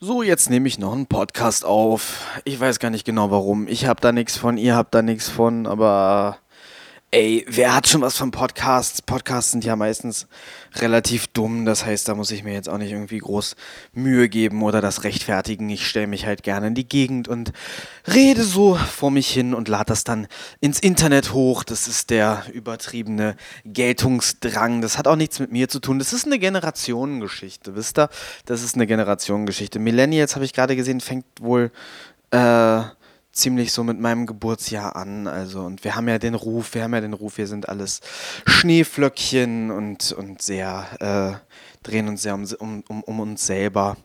So, jetzt nehme ich noch einen Podcast auf. Ich weiß gar nicht genau warum. Ich habe da nichts von, ihr habt da nichts von, aber Ey, wer hat schon was von Podcasts? Podcasts sind ja meistens relativ dumm, das heißt, da muss ich mir jetzt auch nicht irgendwie groß Mühe geben oder das rechtfertigen. Ich stelle mich halt gerne in die Gegend und rede so vor mich hin und lade das dann ins Internet hoch. Das ist der übertriebene Geltungsdrang. Das hat auch nichts mit mir zu tun. Das ist eine Generationengeschichte, wisst ihr? Das ist eine Generationengeschichte. Millennials, habe ich gerade gesehen, fängt wohl... Äh, ziemlich so mit meinem Geburtsjahr an. Also, und wir haben ja den Ruf, wir haben ja den Ruf, wir sind alles Schneeflöckchen und, und sehr, äh, drehen uns sehr um, um, um, uns selber.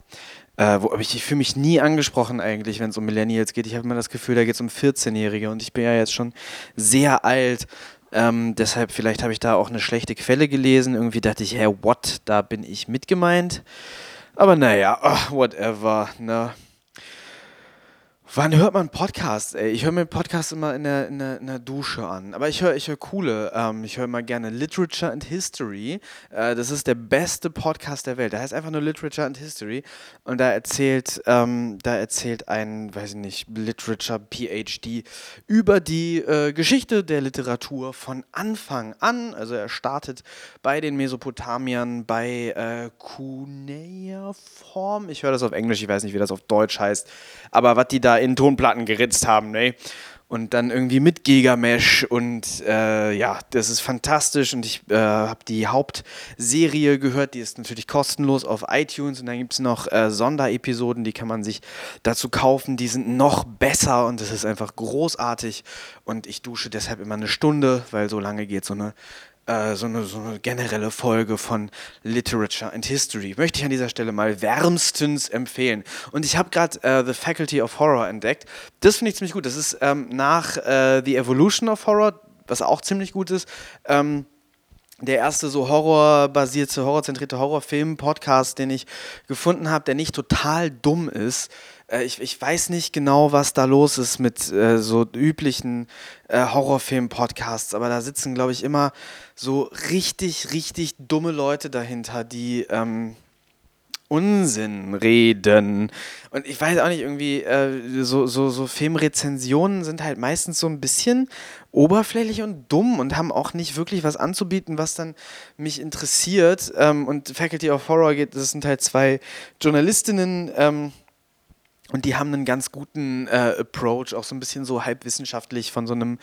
Äh, wo, ich, ich fühle mich nie angesprochen eigentlich, wenn es um Millennials geht. Ich habe immer das Gefühl, da geht es um 14-Jährige und ich bin ja jetzt schon sehr alt. Ähm, deshalb, vielleicht habe ich da auch eine schlechte Quelle gelesen. Irgendwie dachte ich, hey, what, da bin ich mitgemeint. Aber naja, oh, whatever, ne? Wann hört man Podcasts? Ey? Ich höre mir Podcasts immer in der, in der, in der Dusche an. Aber ich höre ich hör coole. Ähm, ich höre immer gerne Literature and History. Äh, das ist der beste Podcast der Welt. Der heißt einfach nur Literature and History. Und da erzählt, ähm, da erzählt ein, weiß ich nicht, Literature PhD über die äh, Geschichte der Literatur von Anfang an. Also er startet bei den Mesopotamiern, bei äh, Cuneiform. Ich höre das auf Englisch, ich weiß nicht, wie das auf Deutsch heißt. Aber was die da in Tonplatten geritzt haben, ne? Und dann irgendwie mit Gigamesh und äh, ja, das ist fantastisch. Und ich äh, habe die Hauptserie gehört, die ist natürlich kostenlos auf iTunes. Und dann gibt es noch äh, Sonderepisoden, die kann man sich dazu kaufen, die sind noch besser und das ist einfach großartig. Und ich dusche deshalb immer eine Stunde, weil so lange geht so eine äh, so, eine, so eine generelle Folge von Literature and History. Möchte ich an dieser Stelle mal wärmstens empfehlen. Und ich habe gerade äh, The Faculty of Horror entdeckt. Das finde ich ziemlich gut. Das ist ähm, nach äh, The Evolution of Horror, was auch ziemlich gut ist. Ähm, der erste so horrorbasierte, horrorzentrierte Horrorfilm-Podcast, den ich gefunden habe, der nicht total dumm ist. Äh, ich, ich weiß nicht genau, was da los ist mit äh, so üblichen äh, Horrorfilm-Podcasts, aber da sitzen, glaube ich, immer so richtig, richtig dumme Leute dahinter, die ähm, Unsinn reden. Und ich weiß auch nicht, irgendwie, äh, so, so, so Filmrezensionen sind halt meistens so ein bisschen oberflächlich und dumm und haben auch nicht wirklich was anzubieten, was dann mich interessiert. Ähm, und Faculty of Horror geht, das sind halt zwei Journalistinnen, ähm, und die haben einen ganz guten äh, Approach, auch so ein bisschen so halbwissenschaftlich von so einem,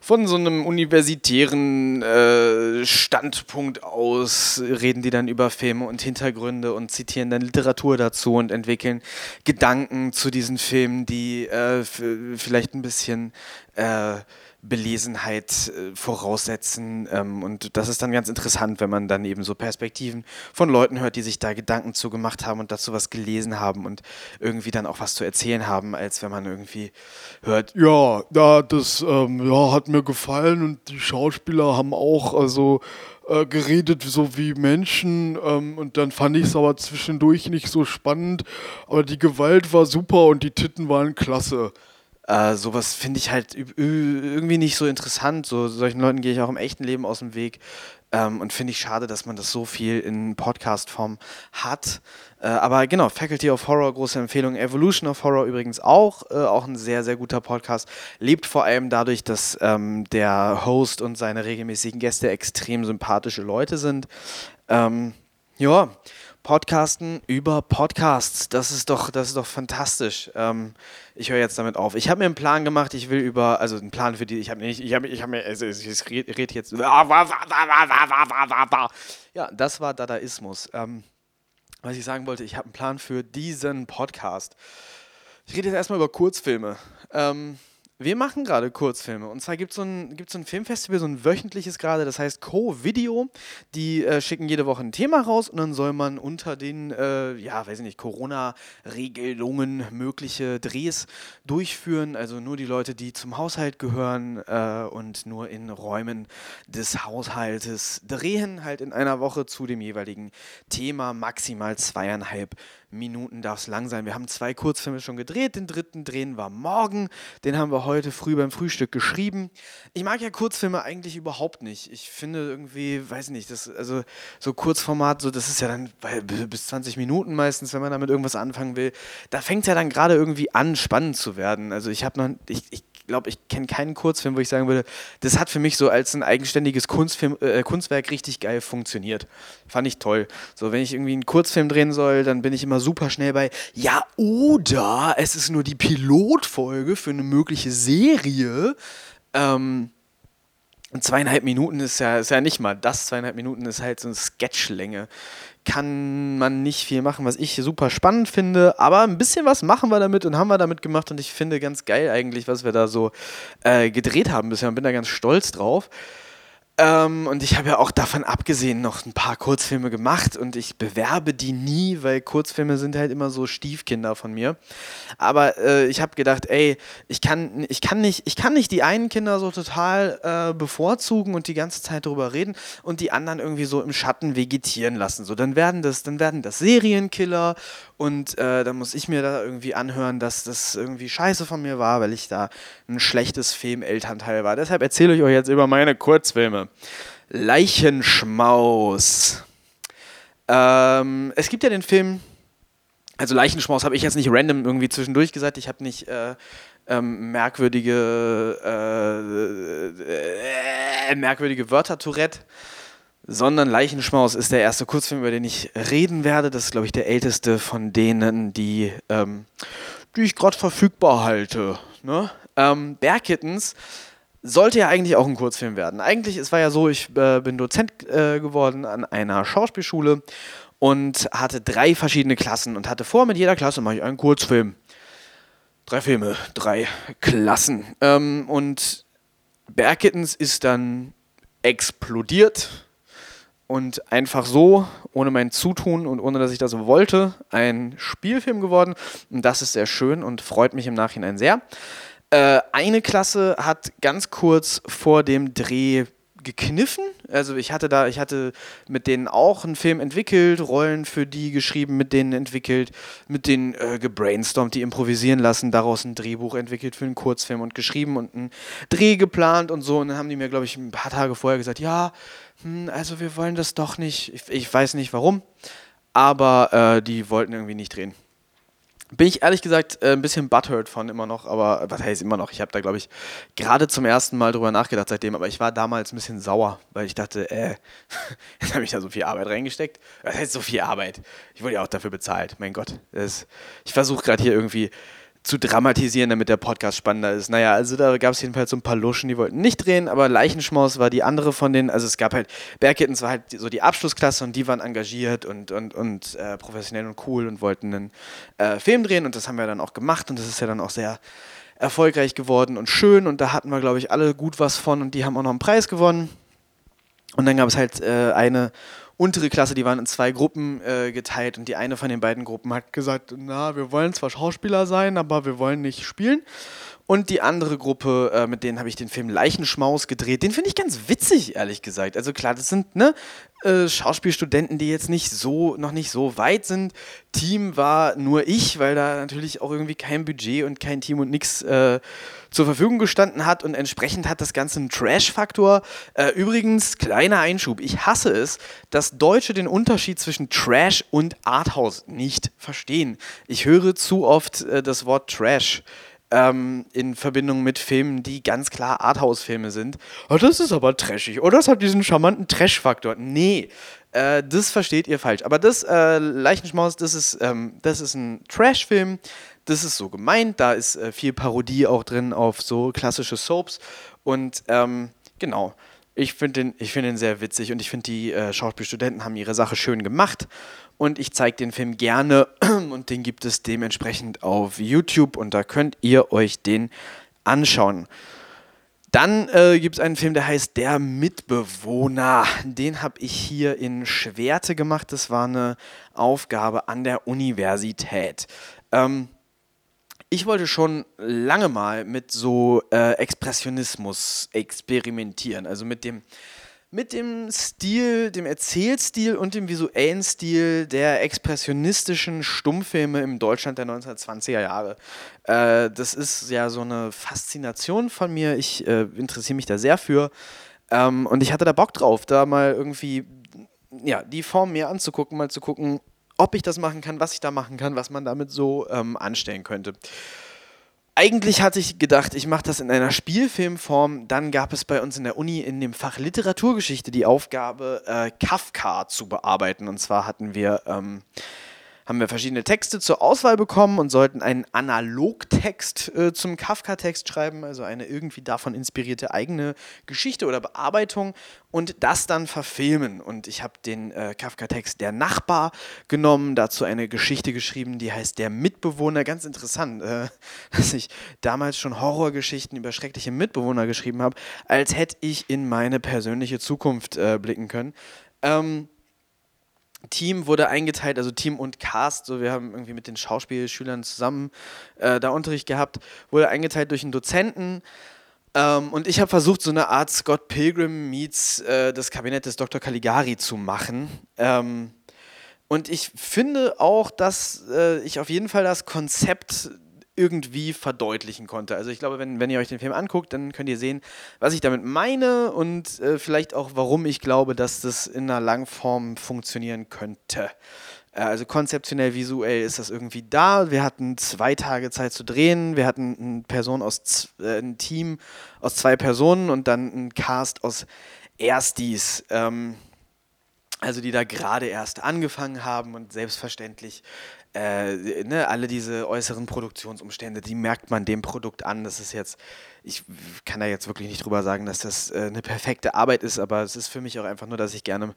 von so einem universitären äh, Standpunkt aus, reden die dann über Filme und Hintergründe und zitieren dann Literatur dazu und entwickeln Gedanken zu diesen Filmen, die äh, vielleicht ein bisschen äh, Belesenheit äh, voraussetzen. Ähm, und das ist dann ganz interessant, wenn man dann eben so Perspektiven von Leuten hört, die sich da Gedanken zu gemacht haben und dazu was gelesen haben und irgendwie dann auch was zu erzählen haben, als wenn man irgendwie hört, ja, ja das ähm, ja, hat mir gefallen und die Schauspieler haben auch also äh, geredet so wie Menschen ähm, und dann fand ich es aber zwischendurch nicht so spannend, aber die Gewalt war super und die Titten waren klasse. Äh, sowas finde ich halt irgendwie nicht so interessant. So solchen Leuten gehe ich auch im echten Leben aus dem Weg. Ähm, und finde ich schade, dass man das so viel in Podcast-Form hat. Äh, aber genau, Faculty of Horror, große Empfehlung. Evolution of Horror übrigens auch. Äh, auch ein sehr, sehr guter Podcast. Lebt vor allem dadurch, dass ähm, der Host und seine regelmäßigen Gäste extrem sympathische Leute sind. Ähm, ja, Podcasten über Podcasts. Das ist doch, das ist doch fantastisch. Ähm, ich höre jetzt damit auf. Ich habe mir einen Plan gemacht. Ich will über, also einen Plan für die. Ich habe nicht, ich habe, ich habe mir, also ich rede jetzt. Ja, das war Dadaismus. Ähm, was ich sagen wollte, ich habe einen Plan für diesen Podcast. Ich rede jetzt erstmal über Kurzfilme. Ähm, wir machen gerade Kurzfilme. Und zwar gibt es so ein, so ein Filmfestival, so ein wöchentliches gerade, das heißt Co-Video. Die äh, schicken jede Woche ein Thema raus und dann soll man unter den, äh, ja, weiß ich nicht, Corona-Regelungen mögliche Drehs durchführen. Also nur die Leute, die zum Haushalt gehören äh, und nur in Räumen des Haushaltes drehen, halt in einer Woche zu dem jeweiligen Thema, maximal zweieinhalb Minuten darf es lang sein. Wir haben zwei Kurzfilme schon gedreht, den dritten drehen wir morgen, den haben wir heute früh beim Frühstück geschrieben. Ich mag ja Kurzfilme eigentlich überhaupt nicht. Ich finde irgendwie, weiß nicht, das, also so Kurzformat, so, das ist ja dann bis 20 Minuten meistens, wenn man damit irgendwas anfangen will. Da fängt es ja dann gerade irgendwie an, spannend zu werden. Also ich habe noch, ich, ich glaube, ich kenne keinen Kurzfilm, wo ich sagen würde, das hat für mich so als ein eigenständiges Kunstfilm, äh, Kunstwerk richtig geil funktioniert. Fand ich toll. So, wenn ich irgendwie einen Kurzfilm drehen soll, dann bin ich immer super schnell bei, ja, oder es ist nur die Pilotfolge für eine mögliche Serie. Ähm, zweieinhalb Minuten ist ja, ist ja nicht mal das, zweieinhalb Minuten ist halt so eine Sketchlänge kann man nicht viel machen, was ich super spannend finde, aber ein bisschen was machen wir damit und haben wir damit gemacht und ich finde ganz geil eigentlich, was wir da so äh, gedreht haben bisher und bin da ganz stolz drauf. Ähm, und ich habe ja auch davon abgesehen noch ein paar Kurzfilme gemacht und ich bewerbe die nie, weil Kurzfilme sind halt immer so Stiefkinder von mir. Aber äh, ich habe gedacht, ey, ich kann, ich, kann nicht, ich kann nicht die einen Kinder so total äh, bevorzugen und die ganze Zeit darüber reden und die anderen irgendwie so im Schatten vegetieren lassen. So, dann werden das, dann werden das Serienkiller und äh, dann muss ich mir da irgendwie anhören, dass das irgendwie scheiße von mir war, weil ich da ein schlechtes Filmelternteil war. Deshalb erzähle ich euch jetzt über meine Kurzfilme. Leichenschmaus. Ähm, es gibt ja den Film, also Leichenschmaus habe ich jetzt nicht random irgendwie zwischendurch gesagt, ich habe nicht äh, ähm, merkwürdige, äh, äh, merkwürdige Wörter Tourette, sondern Leichenschmaus ist der erste Kurzfilm, über den ich reden werde. Das ist, glaube ich, der älteste von denen, die, ähm, die ich gerade verfügbar halte. Ne? Ähm, Bear Kittens sollte ja eigentlich auch ein Kurzfilm werden. Eigentlich, es war ja so, ich äh, bin Dozent äh, geworden an einer Schauspielschule und hatte drei verschiedene Klassen und hatte vor, mit jeder Klasse mache ich einen Kurzfilm. Drei Filme, drei Klassen. Ähm, und Berkittens ist dann explodiert und einfach so, ohne mein Zutun und ohne dass ich das wollte, ein Spielfilm geworden. Und das ist sehr schön und freut mich im Nachhinein sehr. Äh, eine Klasse hat ganz kurz vor dem Dreh gekniffen. Also ich hatte da, ich hatte mit denen auch einen Film entwickelt, Rollen für die geschrieben, mit denen entwickelt, mit denen äh, gebrainstormt, die improvisieren lassen, daraus ein Drehbuch entwickelt für einen Kurzfilm und geschrieben und einen Dreh geplant und so. Und dann haben die mir, glaube ich, ein paar Tage vorher gesagt, ja, hm, also wir wollen das doch nicht. Ich, ich weiß nicht warum, aber äh, die wollten irgendwie nicht drehen bin ich ehrlich gesagt äh, ein bisschen butthurt von immer noch, aber was heißt immer noch? Ich habe da, glaube ich, gerade zum ersten Mal drüber nachgedacht seitdem, aber ich war damals ein bisschen sauer, weil ich dachte, äh, jetzt habe ich da so viel Arbeit reingesteckt. Was heißt so viel Arbeit? Ich wurde ja auch dafür bezahlt, mein Gott. Das, ich versuche gerade hier irgendwie zu dramatisieren, damit der Podcast spannender ist. Naja, also da gab es jedenfalls so ein paar Luschen, die wollten nicht drehen, aber Leichenschmaus war die andere von denen. Also es gab halt, Bergkittens war halt so die Abschlussklasse und die waren engagiert und, und, und äh, professionell und cool und wollten einen äh, Film drehen und das haben wir dann auch gemacht und das ist ja dann auch sehr erfolgreich geworden und schön und da hatten wir, glaube ich, alle gut was von und die haben auch noch einen Preis gewonnen. Und dann gab es halt äh, eine untere Klasse, die waren in zwei Gruppen äh, geteilt und die eine von den beiden Gruppen hat gesagt, na, wir wollen zwar Schauspieler sein, aber wir wollen nicht spielen. Und die andere Gruppe, äh, mit denen habe ich den Film Leichenschmaus gedreht. Den finde ich ganz witzig, ehrlich gesagt. Also klar, das sind ne, äh, Schauspielstudenten, die jetzt nicht so, noch nicht so weit sind. Team war nur ich, weil da natürlich auch irgendwie kein Budget und kein Team und nichts äh, zur Verfügung gestanden hat. Und entsprechend hat das Ganze einen Trash-Faktor. Äh, übrigens, kleiner Einschub. Ich hasse es, dass Deutsche den Unterschied zwischen Trash und Arthouse nicht verstehen. Ich höre zu oft äh, das Wort Trash ähm, in Verbindung mit Filmen, die ganz klar Arthouse-Filme sind. Oh, das ist aber trashig. Oh, das hat diesen charmanten Trash-Faktor. Nee, äh, das versteht ihr falsch. Aber das äh, Leichenschmaus, das ist, ähm, das ist ein Trash-Film. Das ist so gemeint. Da ist äh, viel Parodie auch drin auf so klassische Soaps. Und ähm, genau. Ich finde den, find den sehr witzig und ich finde, die äh, Schauspielstudenten haben ihre Sache schön gemacht und ich zeige den Film gerne und den gibt es dementsprechend auf YouTube und da könnt ihr euch den anschauen. Dann äh, gibt es einen Film, der heißt Der Mitbewohner. Den habe ich hier in Schwerte gemacht. Das war eine Aufgabe an der Universität. Ähm, ich wollte schon lange mal mit so äh, Expressionismus experimentieren, also mit dem mit dem Stil, dem Erzählstil und dem visuellen Stil der expressionistischen Stummfilme im Deutschland der 1920er Jahre. Äh, das ist ja so eine Faszination von mir. Ich äh, interessiere mich da sehr für. Ähm, und ich hatte da Bock drauf, da mal irgendwie ja, die Form mir anzugucken, mal zu gucken, ob ich das machen kann, was ich da machen kann, was man damit so ähm, anstellen könnte eigentlich hatte ich gedacht, ich mache das in einer Spielfilmform. Dann gab es bei uns in der Uni in dem Fach Literaturgeschichte die Aufgabe, äh, Kafka zu bearbeiten. Und zwar hatten wir ähm, haben wir verschiedene Texte zur Auswahl bekommen und sollten einen Analogtext äh, zum Kafka-Text schreiben, also eine irgendwie davon inspirierte eigene Geschichte oder Bearbeitung und das dann verfilmen. Und ich habe den äh, Kafka-Text Der Nachbar genommen, dazu eine Geschichte geschrieben, die heißt Der Mitbewohner. Ganz interessant, äh, dass ich damals schon Horrorgeschichten über schreckliche Mitbewohner geschrieben habe, als hätte ich in meine persönliche Zukunft äh, blicken können. Ähm, Team wurde eingeteilt, also Team und Cast, so wir haben irgendwie mit den Schauspielschülern zusammen äh, da Unterricht gehabt, wurde eingeteilt durch einen Dozenten. Ähm, und ich habe versucht, so eine Art Scott Pilgrim meets äh, das Kabinett des Dr. Caligari zu machen. Ähm, und ich finde auch, dass äh, ich auf jeden Fall das Konzept irgendwie verdeutlichen konnte. Also ich glaube, wenn, wenn ihr euch den Film anguckt, dann könnt ihr sehen, was ich damit meine und äh, vielleicht auch, warum ich glaube, dass das in einer Langform funktionieren könnte. Äh, also konzeptionell, visuell ist das irgendwie da. Wir hatten zwei Tage Zeit zu drehen. Wir hatten eine Person aus, äh, ein Team aus zwei Personen und dann ein Cast aus Erstis. Ähm, also die da gerade erst angefangen haben und selbstverständlich äh, ne, alle diese äußeren Produktionsumstände, die merkt man dem Produkt an. Das ist jetzt, ich kann da jetzt wirklich nicht drüber sagen, dass das äh, eine perfekte Arbeit ist, aber es ist für mich auch einfach nur, dass ich gerne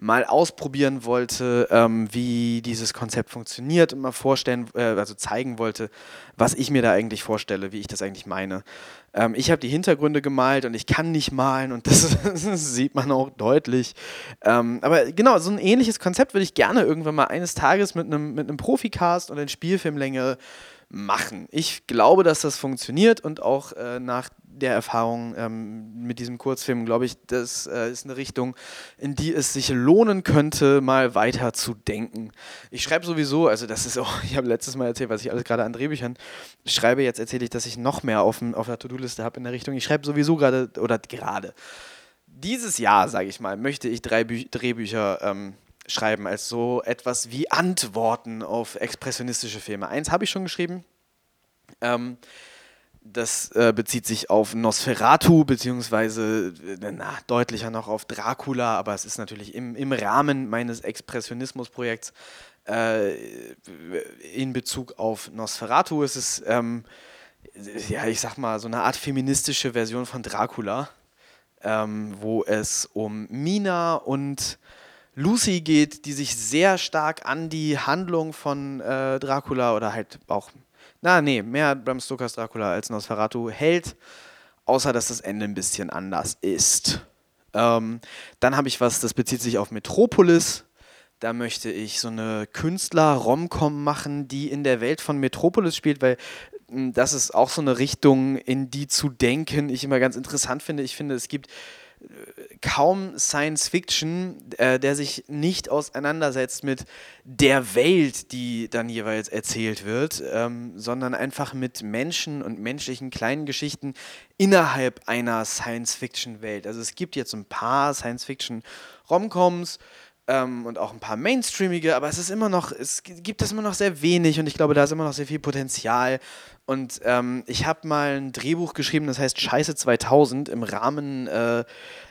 mal ausprobieren wollte, ähm, wie dieses Konzept funktioniert und mal vorstellen, äh, also zeigen wollte, was ich mir da eigentlich vorstelle, wie ich das eigentlich meine. Ähm, ich habe die Hintergründe gemalt und ich kann nicht malen und das, sieht man auch deutlich. Ähm, aber genau, so ein ähnliches Konzept würde ich gerne irgendwann mal eines Tages mit einem mit Profikast und in Spielfilmlänge machen. Ich glaube, dass das funktioniert und auch äh, nach der Erfahrung ähm, mit diesem Kurzfilm, glaube ich, das äh, ist eine Richtung, in die es sich lohnen könnte, mal weiter zu denken. Ich schreibe sowieso, also das ist auch, ich habe letztes Mal erzählt, was ich alles gerade an Drehbüchern schreibe, jetzt erzähle ich, dass ich noch mehr auf, auf der To-Do-Liste habe in der Richtung. Ich schreibe sowieso gerade, oder gerade, dieses Jahr, sage ich mal, möchte ich drei Bü Drehbücher ähm, schreiben, als so etwas wie Antworten auf expressionistische Filme. Eins habe ich schon geschrieben. Ähm, das äh, bezieht sich auf Nosferatu, beziehungsweise äh, na, deutlicher noch auf Dracula, aber es ist natürlich im, im Rahmen meines Expressionismusprojekts äh, in Bezug auf Nosferatu. Es ist, ähm, ja, ich sag mal, so eine Art feministische Version von Dracula, ähm, wo es um Mina und Lucy geht, die sich sehr stark an die Handlung von äh, Dracula oder halt auch, na nee, mehr Bram Stokers Dracula als Nosferatu hält, außer dass das Ende ein bisschen anders ist. Ähm, dann habe ich was, das bezieht sich auf Metropolis. Da möchte ich so eine Künstler-Romcom machen, die in der Welt von Metropolis spielt, weil hm, das ist auch so eine Richtung, in die zu denken, ich immer ganz interessant finde. Ich finde, es gibt kaum Science Fiction, äh, der sich nicht auseinandersetzt mit der Welt, die dann jeweils erzählt wird, ähm, sondern einfach mit Menschen und menschlichen kleinen Geschichten innerhalb einer Science Fiction Welt. Also es gibt jetzt ein paar Science Fiction Romcoms, ähm, und auch ein paar mainstreamige, aber es ist immer noch, es gibt das immer noch sehr wenig und ich glaube, da ist immer noch sehr viel Potenzial. Und ähm, ich habe mal ein Drehbuch geschrieben, das heißt Scheiße 2000. Im Rahmen äh,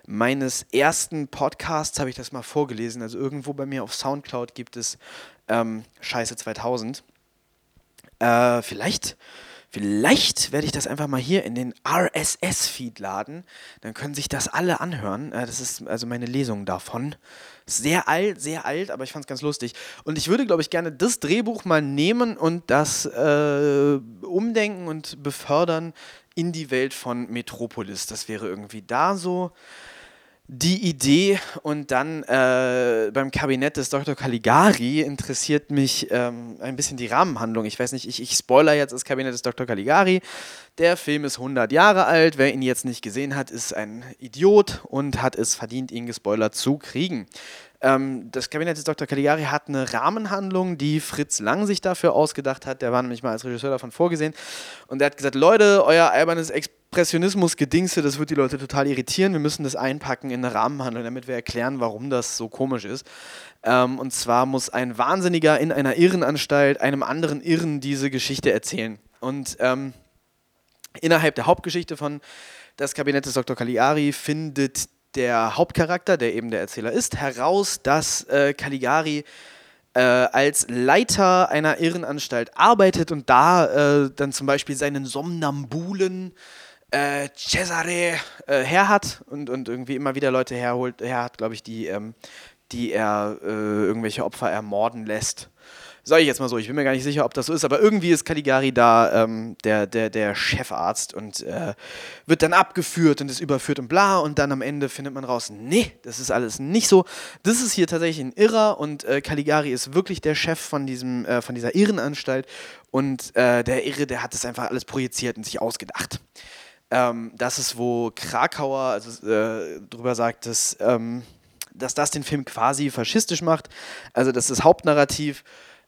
meines ersten Podcasts habe ich das mal vorgelesen. Also irgendwo bei mir auf Soundcloud gibt es ähm, Scheiße 2000. Äh, vielleicht Vielleicht werde ich das einfach mal hier in den RSS-Feed laden. Dann können sich das alle anhören. Äh, das ist also meine Lesung davon. Sehr alt, sehr alt, aber ich fand es ganz lustig. Und ich würde, glaube ich, gerne das Drehbuch mal nehmen und das äh, umdenken und befördern in die Welt von Metropolis. Das wäre irgendwie da so die Idee und dann äh, beim Kabinett des Dr. Caligari interessiert mich ähm, ein bisschen die Rahmenhandlung. Ich weiß nicht, ich, ich spoiler jetzt das Kabinett des Dr. Caligari. Der Film ist 100 Jahre alt. Wer ihn jetzt nicht gesehen hat, ist ein Idiot und hat es verdient, ihn gespoilert zu kriegen. Ähm, das Kabinett des Dr. Caligari hat eine Rahmenhandlung, die Fritz Lang sich dafür ausgedacht hat. Der war nämlich mal als Regisseur davon vorgesehen. Und der hat gesagt: Leute, euer albernes Experiment Expressionismus-Gedingse, das wird die Leute total irritieren. Wir müssen das einpacken in eine Rahmenhandlung, damit wir erklären, warum das so komisch ist. Ähm, und zwar muss ein Wahnsinniger in einer Irrenanstalt einem anderen Irren diese Geschichte erzählen. Und ähm, innerhalb der Hauptgeschichte von Das Kabinett des Dr. Caligari findet der Hauptcharakter, der eben der Erzähler ist, heraus, dass äh, Caligari äh, als Leiter einer Irrenanstalt arbeitet und da äh, dann zum Beispiel seinen Somnambulen äh, Cesare äh, her hat und, und irgendwie immer wieder Leute herholt, her hat, glaube ich, die, ähm, die er äh, irgendwelche Opfer ermorden lässt. Sag ich jetzt mal so, ich bin mir gar nicht sicher, ob das so ist, aber irgendwie ist Caligari da ähm, der, der, der Chefarzt und äh, wird dann abgeführt und ist überführt und bla und dann am Ende findet man raus, nee, das ist alles nicht so. Das ist hier tatsächlich ein Irrer und äh, Caligari ist wirklich der Chef von, diesem, äh, von dieser Irrenanstalt und äh, der Irre, der hat das einfach alles projiziert und sich ausgedacht. Ähm, das ist, wo Krakauer also, äh, drüber sagt, dass, ähm, dass das den Film quasi faschistisch macht. Also, dass das Hauptnarrativ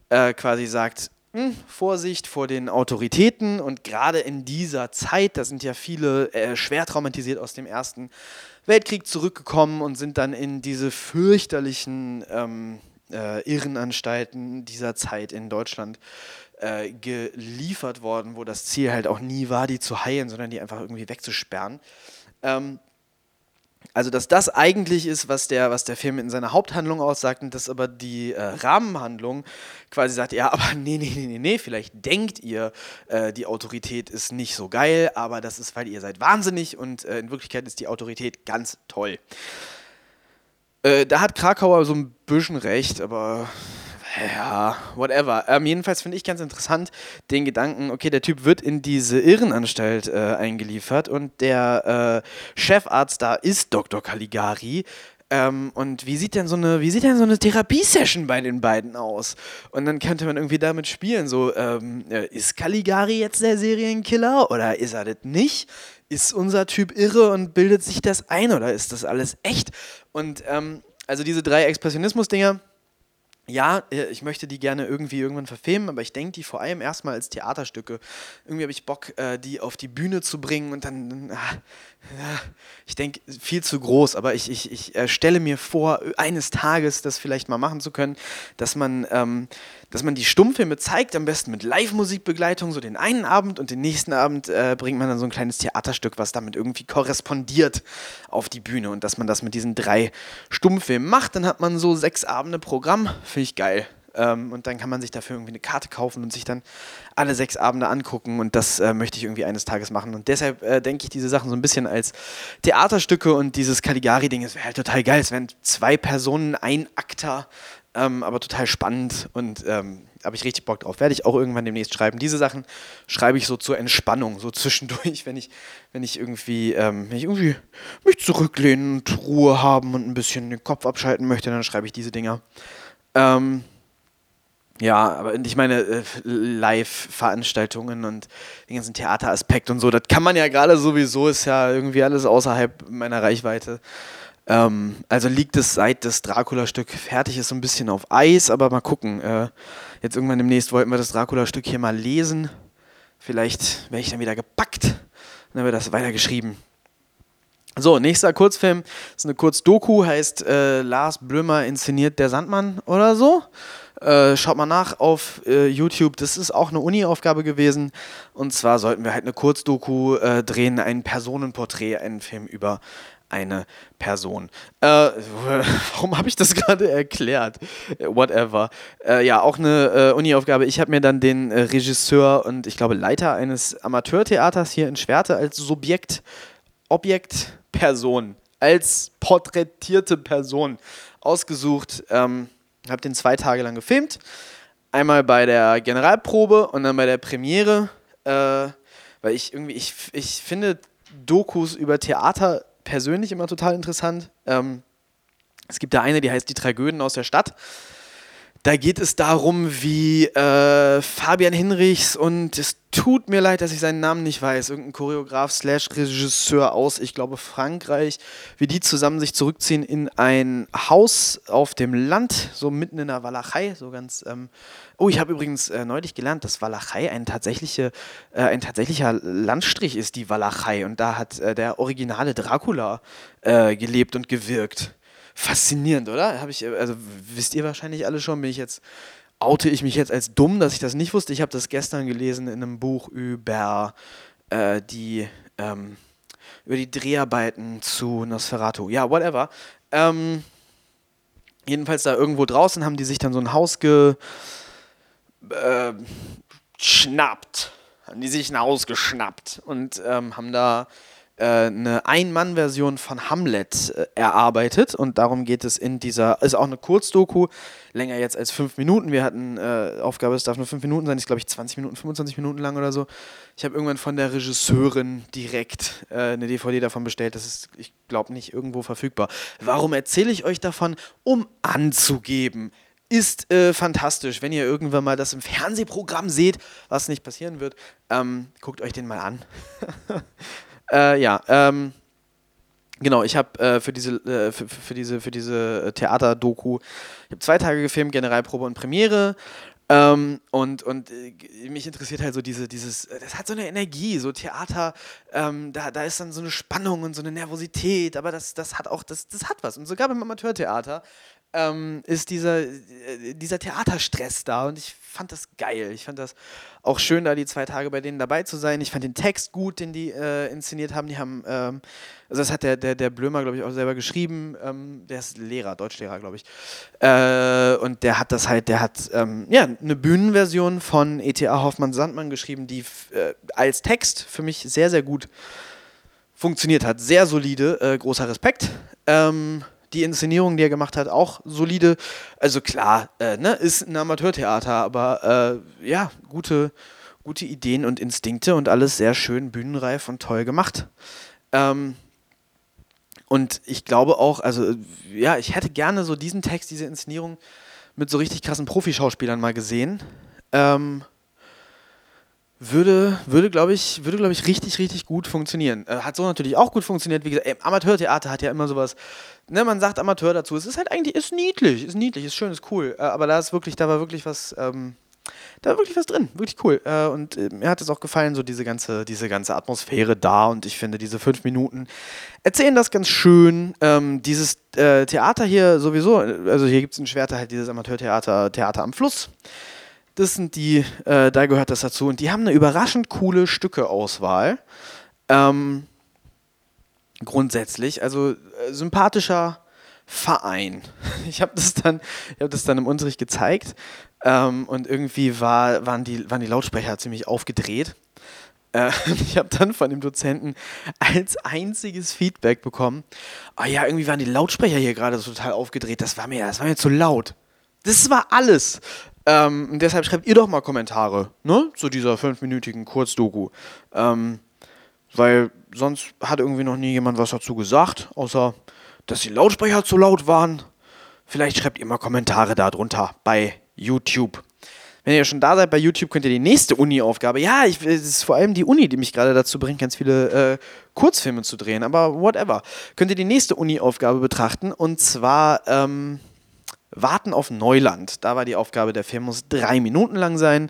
äh, quasi sagt, hm, Vorsicht vor den Autoritäten und gerade in dieser Zeit, da sind ja viele äh, schwer traumatisiert aus dem Ersten Weltkrieg zurückgekommen und sind dann in diese fürchterlichen ähm, äh, Irrenanstalten dieser Zeit in Deutschland äh, geliefert worden, wo das Ziel halt auch nie war, die zu heilen, sondern die einfach irgendwie wegzusperren. Ähm, also, dass das eigentlich ist, was der, was der Film in seiner Haupthandlung aussagt, und dass aber die äh, Rahmenhandlung quasi sagt, ja, aber nee, nee, nee, nee, vielleicht denkt ihr, äh, die Autorität ist nicht so geil, aber das ist, weil ihr seid wahnsinnig und äh, in Wirklichkeit ist die Autorität ganz toll. Äh, da hat Krakauer so ein bisschen recht, aber ja, whatever. Ähm, jedenfalls finde ich ganz interessant den Gedanken, okay, der Typ wird in diese Irrenanstalt äh, eingeliefert und der äh, Chefarzt da ist Dr. Caligari. Ähm, und wie sieht denn so eine, wie sieht denn so eine Therapiesession bei den beiden aus? Und dann könnte man irgendwie damit spielen, so, ähm, äh, ist Caligari jetzt der Serienkiller oder ist er das nicht? Ist unser Typ irre und bildet sich das ein oder ist das alles echt? Und ähm, also diese drei Expressionismus-Dinger, ja, äh, ich möchte die gerne irgendwie irgendwann verfilmen, aber ich denke die vor allem erstmal als Theaterstücke. Irgendwie habe ich Bock, äh, die auf die Bühne zu bringen und dann, ah, ich denke, viel zu groß, aber ich, ich, ich äh, stelle mir vor, eines Tages das vielleicht mal machen zu können, dass man, ähm, dass man die Stummfilme zeigt, am besten mit Live-Musikbegleitung, so den einen Abend und den nächsten Abend äh, bringt man dann so ein kleines Theaterstück, was damit irgendwie korrespondiert auf die Bühne und dass man das mit diesen drei Stummfilmen macht, dann hat man so sechs Abende Programm, finde ich geil. Ähm, und dann kann man sich dafür irgendwie eine Karte kaufen und sich dann alle sechs Abende angucken. Und das äh, möchte ich irgendwie eines Tages machen. Und deshalb äh, denke ich diese Sachen so ein bisschen als Theaterstücke und dieses Caligari-Ding, es wäre halt total geil. Es wären zwei Personen, ein Akter, ähm, aber total spannend und ähm, habe ich richtig Bock drauf. Werde ich auch irgendwann demnächst schreiben. Diese Sachen schreibe ich so zur Entspannung, so zwischendurch, wenn ich, wenn ich irgendwie, ähm, wenn ich irgendwie mich zurücklehnen und Ruhe haben und ein bisschen den Kopf abschalten möchte, dann schreibe ich diese Dinger. Ähm, ja, aber ich meine, äh, Live-Veranstaltungen und den ganzen Theateraspekt und so, das kann man ja gerade sowieso, ist ja irgendwie alles außerhalb meiner Reichweite. Ähm, also liegt es seit das Dracula-Stück fertig ist so ein bisschen auf Eis, aber mal gucken. Äh, jetzt irgendwann demnächst wollten wir das Dracula-Stück hier mal lesen. Vielleicht wäre ich dann wieder gepackt und dann wird das weitergeschrieben. So, nächster Kurzfilm ist eine Kurzdoku, heißt äh, Lars Blömer inszeniert Der Sandmann oder so. Äh, schaut mal nach auf äh, YouTube. Das ist auch eine Uni-Aufgabe gewesen. Und zwar sollten wir halt eine Kurzdoku äh, drehen, ein Personenporträt, einen Film über eine Person. Äh, warum habe ich das gerade erklärt? Whatever. Äh, ja, auch eine äh, Uni-Aufgabe. Ich habe mir dann den äh, Regisseur und ich glaube Leiter eines Amateurtheaters hier in Schwerte als Subjekt, Objekt, Person, als porträtierte Person ausgesucht. Ähm, habe den zwei Tage lang gefilmt. Einmal bei der Generalprobe und dann bei der Premiere. Äh, weil ich irgendwie, ich, ich finde Dokus über Theater persönlich immer total interessant. Ähm, es gibt da eine, die heißt Die Tragöden aus der Stadt. Da geht es darum, wie äh, Fabian Hinrichs und es tut mir leid, dass ich seinen Namen nicht weiß, irgendein Choreograf slash Regisseur aus, ich glaube Frankreich, wie die zusammen sich zurückziehen in ein Haus auf dem Land, so mitten in der Walachei, so ganz. Ähm oh, ich habe übrigens äh, neulich gelernt, dass Walachei ein, tatsächliche, äh, ein tatsächlicher Landstrich ist, die Walachei. Und da hat äh, der originale Dracula äh, gelebt und gewirkt. Faszinierend, oder? Habe ich, also wisst ihr wahrscheinlich alle schon, bin ich jetzt, oute ich mich jetzt als dumm, dass ich das nicht wusste. Ich habe das gestern gelesen in einem Buch über äh, die, ähm, über die Dreharbeiten zu Nosferatu. Ja, whatever. Ähm, jedenfalls da irgendwo draußen haben die sich dann so ein Haus geschnappt. Äh, haben die sich ein Haus geschnappt und ähm, haben da eine Ein-Mann-Version von Hamlet äh, erarbeitet und darum geht es in dieser, ist auch eine Kurzdoku, länger jetzt als fünf Minuten. Wir hatten äh, Aufgabe, es darf nur fünf Minuten sein, ist glaube ich 20 Minuten, 25 Minuten lang oder so. Ich habe irgendwann von der Regisseurin direkt äh, eine DVD davon bestellt. Das ist, ich glaube, nicht irgendwo verfügbar. Warum erzähle ich euch davon? Um anzugeben, ist äh, fantastisch. Wenn ihr irgendwann mal das im Fernsehprogramm seht, was nicht passieren wird, ähm, guckt euch den mal an. Äh, ja, ähm, genau, ich habe äh, für diese, äh, für, für, diese, für diese Theater-Doku, ich habe zwei Tage gefilmt, Generalprobe und Premiere. Ähm, und und äh, mich interessiert halt so diese, dieses, das hat so eine Energie, so Theater, ähm, da, da ist dann so eine Spannung und so eine Nervosität, aber das, das hat auch, das, das hat was. Und sogar beim Amateurtheater ähm, ist dieser, äh, dieser Theaterstress da und ich fand das geil. Ich fand das auch schön, da die zwei Tage bei denen dabei zu sein. Ich fand den Text gut, den die äh, inszeniert haben. Die haben, ähm, also das hat der, der, der Blömer, glaube ich, auch selber geschrieben. Ähm, der ist Lehrer, Deutschlehrer, glaube ich. Äh, und der hat das halt, der hat ähm, ja, eine Bühnenversion von E.T.A. Hoffmann-Sandmann geschrieben, die äh, als Text für mich sehr, sehr gut funktioniert hat. Sehr solide, äh, großer Respekt. Ähm, die Inszenierung, die er gemacht hat, auch solide. Also klar, äh, ne, ist ein Amateurtheater, aber äh, ja, gute, gute Ideen und Instinkte und alles sehr schön bühnenreif und toll gemacht. Ähm, und ich glaube auch, also ja, ich hätte gerne so diesen Text, diese Inszenierung mit so richtig krassen Profischauspielern mal gesehen. Ähm, würde, würde glaube ich, glaube ich, richtig, richtig gut funktionieren. Äh, hat so natürlich auch gut funktioniert. Wie gesagt, ey, Amateurtheater hat ja immer sowas, ne, man sagt Amateur dazu. Es ist halt eigentlich, ist niedlich, ist niedlich, ist schön, ist cool. Äh, aber da ist wirklich, da war wirklich was, ähm, da war wirklich was drin, wirklich cool. Äh, und äh, mir hat es auch gefallen, so diese ganze, diese ganze Atmosphäre da. Und ich finde, diese fünf Minuten erzählen das ganz schön. Ähm, dieses äh, Theater hier sowieso, also hier gibt es in Schwerte halt dieses Amateurtheater, Theater am Fluss. Das sind die, äh, da gehört das dazu. Und die haben eine überraschend coole Stückeauswahl. Ähm, grundsätzlich, also äh, sympathischer Verein. Ich habe das dann, ich das dann im Unterricht gezeigt ähm, und irgendwie war, waren, die, waren die Lautsprecher ziemlich aufgedreht. Äh, ich habe dann von dem Dozenten als einziges Feedback bekommen: Ah oh ja, irgendwie waren die Lautsprecher hier gerade so total aufgedreht. Das war mir, das war mir zu laut. Das war alles. Ähm, deshalb schreibt ihr doch mal Kommentare ne, zu dieser fünfminütigen Kurzdoku. Ähm, weil sonst hat irgendwie noch nie jemand was dazu gesagt, außer dass die Lautsprecher zu laut waren. Vielleicht schreibt ihr mal Kommentare darunter bei YouTube. Wenn ihr schon da seid bei YouTube, könnt ihr die nächste Uni-Aufgabe. Ja, ich, es ist vor allem die Uni, die mich gerade dazu bringt, ganz viele äh, Kurzfilme zu drehen, aber whatever. Könnt ihr die nächste Uni-Aufgabe betrachten und zwar ähm, Warten auf Neuland. Da war die Aufgabe, der Film muss drei Minuten lang sein.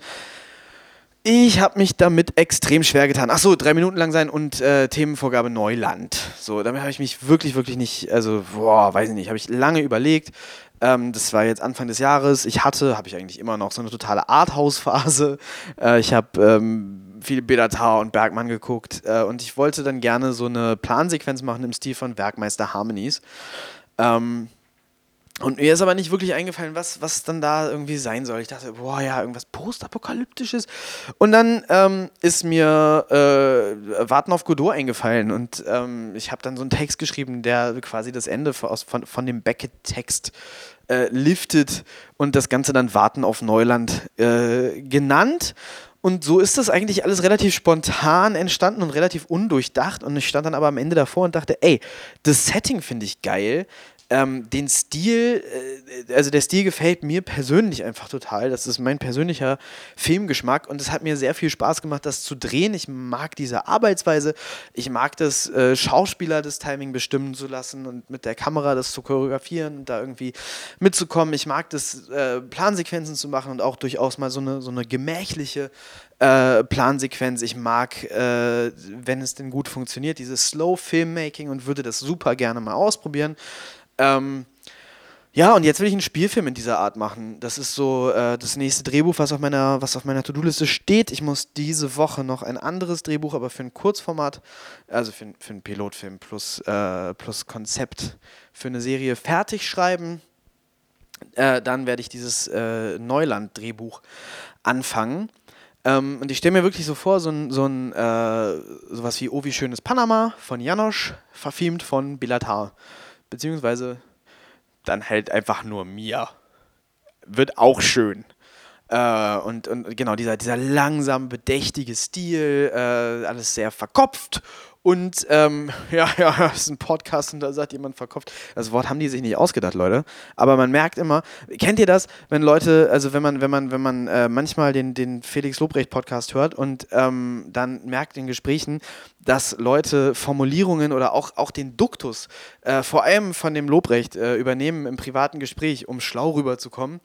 Ich habe mich damit extrem schwer getan. Ach so, drei Minuten lang sein und äh, Themenvorgabe Neuland. So, damit habe ich mich wirklich, wirklich nicht, also, boah, weiß ich nicht, habe ich lange überlegt. Ähm, das war jetzt Anfang des Jahres. Ich hatte, habe ich eigentlich immer noch, so eine totale Arthouse-Phase. Äh, ich habe ähm, viel Bedatar und Bergmann geguckt äh, und ich wollte dann gerne so eine Plansequenz machen im Stil von Werkmeister Harmonies. Ähm, und mir ist aber nicht wirklich eingefallen, was, was dann da irgendwie sein soll. Ich dachte, boah, ja, irgendwas Postapokalyptisches. Und dann ähm, ist mir äh, Warten auf Godot eingefallen. Und ähm, ich habe dann so einen Text geschrieben, der quasi das Ende von, von, von dem Beckett-Text äh, liftet und das Ganze dann Warten auf Neuland äh, genannt. Und so ist das eigentlich alles relativ spontan entstanden und relativ undurchdacht. Und ich stand dann aber am Ende davor und dachte, ey, das Setting finde ich geil. Ähm, den Stil, äh, also der Stil gefällt mir persönlich einfach total. Das ist mein persönlicher Filmgeschmack und es hat mir sehr viel Spaß gemacht, das zu drehen. Ich mag diese Arbeitsweise. Ich mag das, äh, Schauspieler das Timing bestimmen zu lassen und mit der Kamera das zu choreografieren und da irgendwie mitzukommen. Ich mag das, äh, Plansequenzen zu machen und auch durchaus mal so eine, so eine gemächliche äh, Plansequenz. Ich mag, äh, wenn es denn gut funktioniert, dieses Slow Filmmaking und würde das super gerne mal ausprobieren. Ähm, ja, und jetzt will ich einen Spielfilm in dieser Art machen. Das ist so äh, das nächste Drehbuch, was auf meiner, meiner To-Do-Liste steht. Ich muss diese Woche noch ein anderes Drehbuch, aber für ein Kurzformat, also für, für einen Pilotfilm plus, äh, plus Konzept für eine Serie fertig schreiben. Äh, dann werde ich dieses äh, Neuland-Drehbuch anfangen. Ähm, und ich stelle mir wirklich so vor, so ein, so ein äh, sowas wie Oh, wie schönes Panama von Janosch, verfilmt von Bilatar beziehungsweise dann halt einfach nur mir. Wird auch schön. Äh, und, und genau, dieser, dieser langsam bedächtige Stil, äh, alles sehr verkopft und ähm, ja, ja, das ist ein Podcast und da sagt jemand verkopft. Das Wort haben die sich nicht ausgedacht, Leute. Aber man merkt immer, kennt ihr das, wenn Leute, also wenn man, wenn man, wenn man äh, manchmal den, den Felix Lobrecht Podcast hört und ähm, dann merkt in Gesprächen, dass Leute Formulierungen oder auch, auch den Duktus äh, vor allem von dem Lobrecht äh, übernehmen im privaten Gespräch, um schlau rüberzukommen.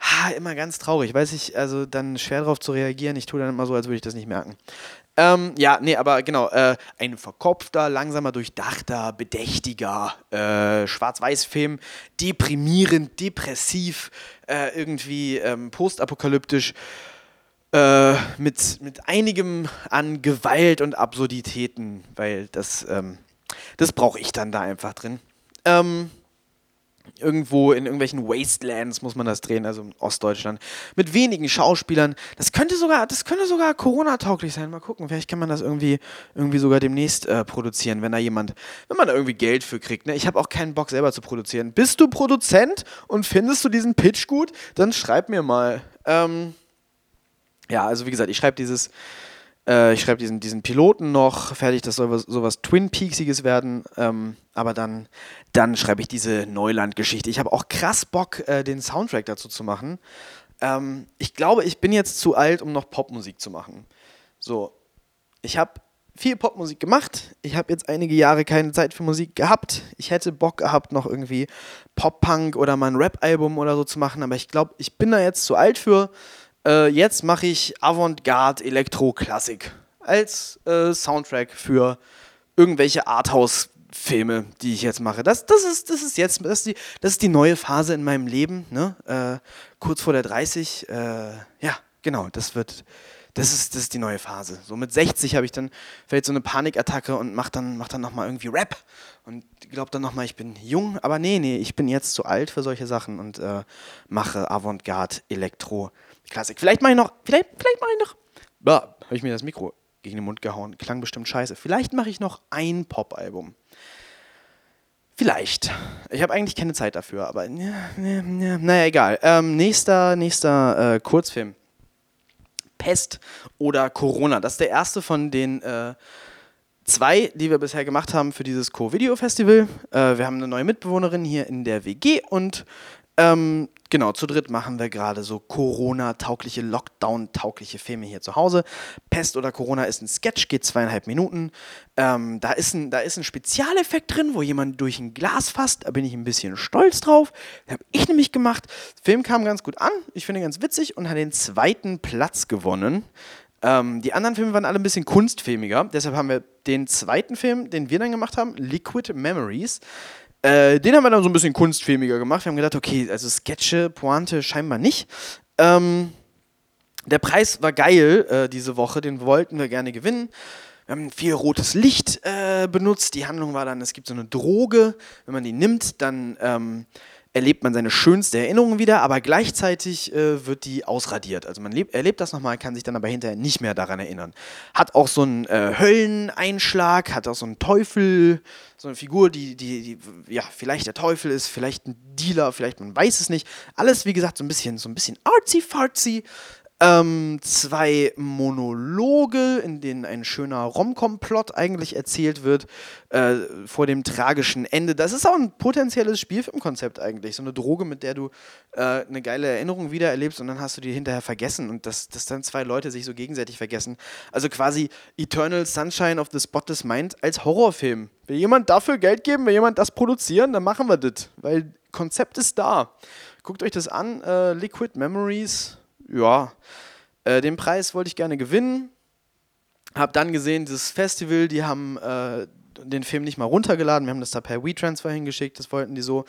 Ha, immer ganz traurig. Weiß ich, also dann schwer darauf zu reagieren. Ich tue dann immer so, als würde ich das nicht merken. Ähm, ja, nee, aber genau, äh, ein verkopfter, langsamer, durchdachter, bedächtiger äh, Schwarz-Weiß-Film, deprimierend, depressiv, äh, irgendwie ähm, postapokalyptisch, äh, mit, mit einigem an Gewalt und Absurditäten, weil das, ähm, das brauche ich dann da einfach drin. Ähm, irgendwo in irgendwelchen Wastelands muss man das drehen, also in Ostdeutschland, mit wenigen Schauspielern. Das könnte sogar, das könnte sogar Corona-tauglich sein. Mal gucken, vielleicht kann man das irgendwie, irgendwie sogar demnächst äh, produzieren, wenn da jemand, wenn man da irgendwie Geld für kriegt. Ne? Ich habe auch keinen Bock selber zu produzieren. Bist du Produzent und findest du diesen Pitch gut? Dann schreib mir mal. Ähm, ja, also wie gesagt, ich schreibe dieses äh, ich schreibe diesen, diesen Piloten noch fertig, das soll was, sowas Twin Peaksiges werden. Ähm, aber dann, dann schreibe ich diese Neuland-Geschichte. Ich habe auch krass Bock, äh, den Soundtrack dazu zu machen. Ähm, ich glaube, ich bin jetzt zu alt, um noch Popmusik zu machen. So, ich habe viel Popmusik gemacht. Ich habe jetzt einige Jahre keine Zeit für Musik gehabt. Ich hätte Bock gehabt, noch irgendwie Pop-Punk oder mal ein Rap-Album oder so zu machen, aber ich glaube, ich bin da jetzt zu alt für. Äh, jetzt mache ich Avantgarde Elektro-Klassik als äh, Soundtrack für irgendwelche Arthouse-Filme, die ich jetzt mache. Das, das, ist, das ist jetzt, das ist, die, das ist die neue Phase in meinem Leben, ne? Äh, kurz vor der 30. Äh, ja, genau, das wird, das ist, das ist die neue Phase. So mit 60 habe ich dann vielleicht so eine Panikattacke und mache dann, mach dann nochmal irgendwie Rap und glaube dann nochmal, ich bin jung, aber nee, nee, ich bin jetzt zu alt für solche Sachen und äh, mache Avantgarde Elektro Klassik. Vielleicht mache ich noch, vielleicht, vielleicht mache ich noch, habe ich mir das Mikro gegen den Mund gehauen. Klang bestimmt scheiße. Vielleicht mache ich noch ein Pop-Album. Vielleicht. Ich habe eigentlich keine Zeit dafür, aber ja, ja, ja. naja, egal. Ähm, nächster nächster äh, Kurzfilm. Pest oder Corona. Das ist der erste von den äh, zwei, die wir bisher gemacht haben für dieses Co-Video-Festival. Äh, wir haben eine neue Mitbewohnerin hier in der WG und ähm, genau, zu dritt machen wir gerade so Corona-taugliche, Lockdown-taugliche Filme hier zu Hause. Pest oder Corona ist ein Sketch, geht zweieinhalb Minuten. Ähm, da, ist ein, da ist ein Spezialeffekt drin, wo jemand durch ein Glas fasst. Da bin ich ein bisschen stolz drauf. Habe ich nämlich gemacht. Der Film kam ganz gut an. Ich finde ganz witzig und hat den zweiten Platz gewonnen. Ähm, die anderen Filme waren alle ein bisschen kunstfilmiger. Deshalb haben wir den zweiten Film, den wir dann gemacht haben, Liquid Memories. Äh, den haben wir dann so ein bisschen kunstfilmiger gemacht. Wir haben gedacht, okay, also Sketche, Pointe scheinbar nicht. Ähm, der Preis war geil äh, diese Woche, den wollten wir gerne gewinnen. Wir haben viel rotes Licht äh, benutzt. Die Handlung war dann, es gibt so eine Droge. Wenn man die nimmt, dann ähm, erlebt man seine schönste Erinnerung wieder, aber gleichzeitig äh, wird die ausradiert. Also man lebt, erlebt das nochmal, kann sich dann aber hinterher nicht mehr daran erinnern. Hat auch so einen äh, Hölleneinschlag, hat auch so einen Teufel, so eine Figur, die, die, die, ja, vielleicht der Teufel ist, vielleicht ein Dealer, vielleicht man weiß es nicht. Alles, wie gesagt, so ein bisschen, so ein bisschen artsy-fartsy. Ähm, zwei Monologe, in denen ein schöner Rom-Com-Plot eigentlich erzählt wird, äh, vor dem tragischen Ende. Das ist auch ein potenzielles Spielfilmkonzept eigentlich. So eine Droge, mit der du äh, eine geile Erinnerung wiedererlebst und dann hast du die hinterher vergessen und dass, dass dann zwei Leute sich so gegenseitig vergessen. Also quasi Eternal Sunshine of the Spotless Mind als Horrorfilm. Will jemand dafür Geld geben, will jemand das produzieren, dann machen wir das. Weil Konzept ist da. Guckt euch das an. Äh, Liquid Memories ja, äh, den Preis wollte ich gerne gewinnen. Hab dann gesehen, das Festival, die haben äh, den Film nicht mal runtergeladen. Wir haben das da per WeTransfer hingeschickt, das wollten die so.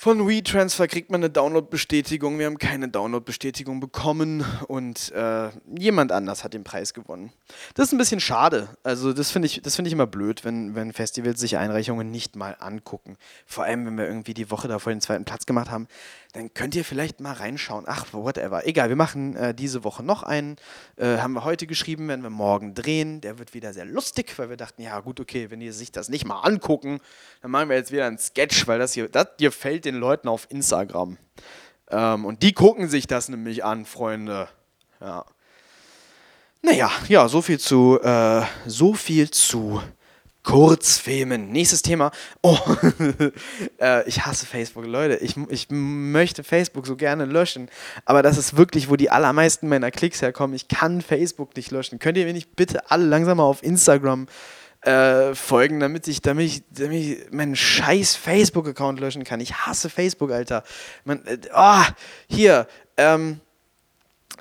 Von WeTransfer kriegt man eine Download-Bestätigung. Wir haben keine Download-Bestätigung bekommen und äh, jemand anders hat den Preis gewonnen. Das ist ein bisschen schade. Also das finde ich, find ich immer blöd, wenn, wenn Festivals sich Einreichungen nicht mal angucken. Vor allem, wenn wir irgendwie die Woche davor den zweiten Platz gemacht haben dann könnt ihr vielleicht mal reinschauen. Ach, whatever. Egal, wir machen äh, diese Woche noch einen. Äh, haben wir heute geschrieben, werden wir morgen drehen. Der wird wieder sehr lustig, weil wir dachten, ja gut, okay, wenn die sich das nicht mal angucken, dann machen wir jetzt wieder einen Sketch, weil das hier, das hier fällt den Leuten auf Instagram. Ähm, und die gucken sich das nämlich an, Freunde. Ja. Naja, ja, so viel zu, äh, so viel zu Kurzfilmen. Nächstes Thema. Oh, äh, ich hasse Facebook, Leute. Ich, ich möchte Facebook so gerne löschen. Aber das ist wirklich, wo die allermeisten meiner Klicks herkommen. Ich kann Facebook nicht löschen. Könnt ihr mir nicht bitte alle langsam mal auf Instagram äh, folgen, damit ich, damit ich, damit ich meinen scheiß Facebook-Account löschen kann? Ich hasse Facebook, Alter. Man, äh, oh, hier, ähm,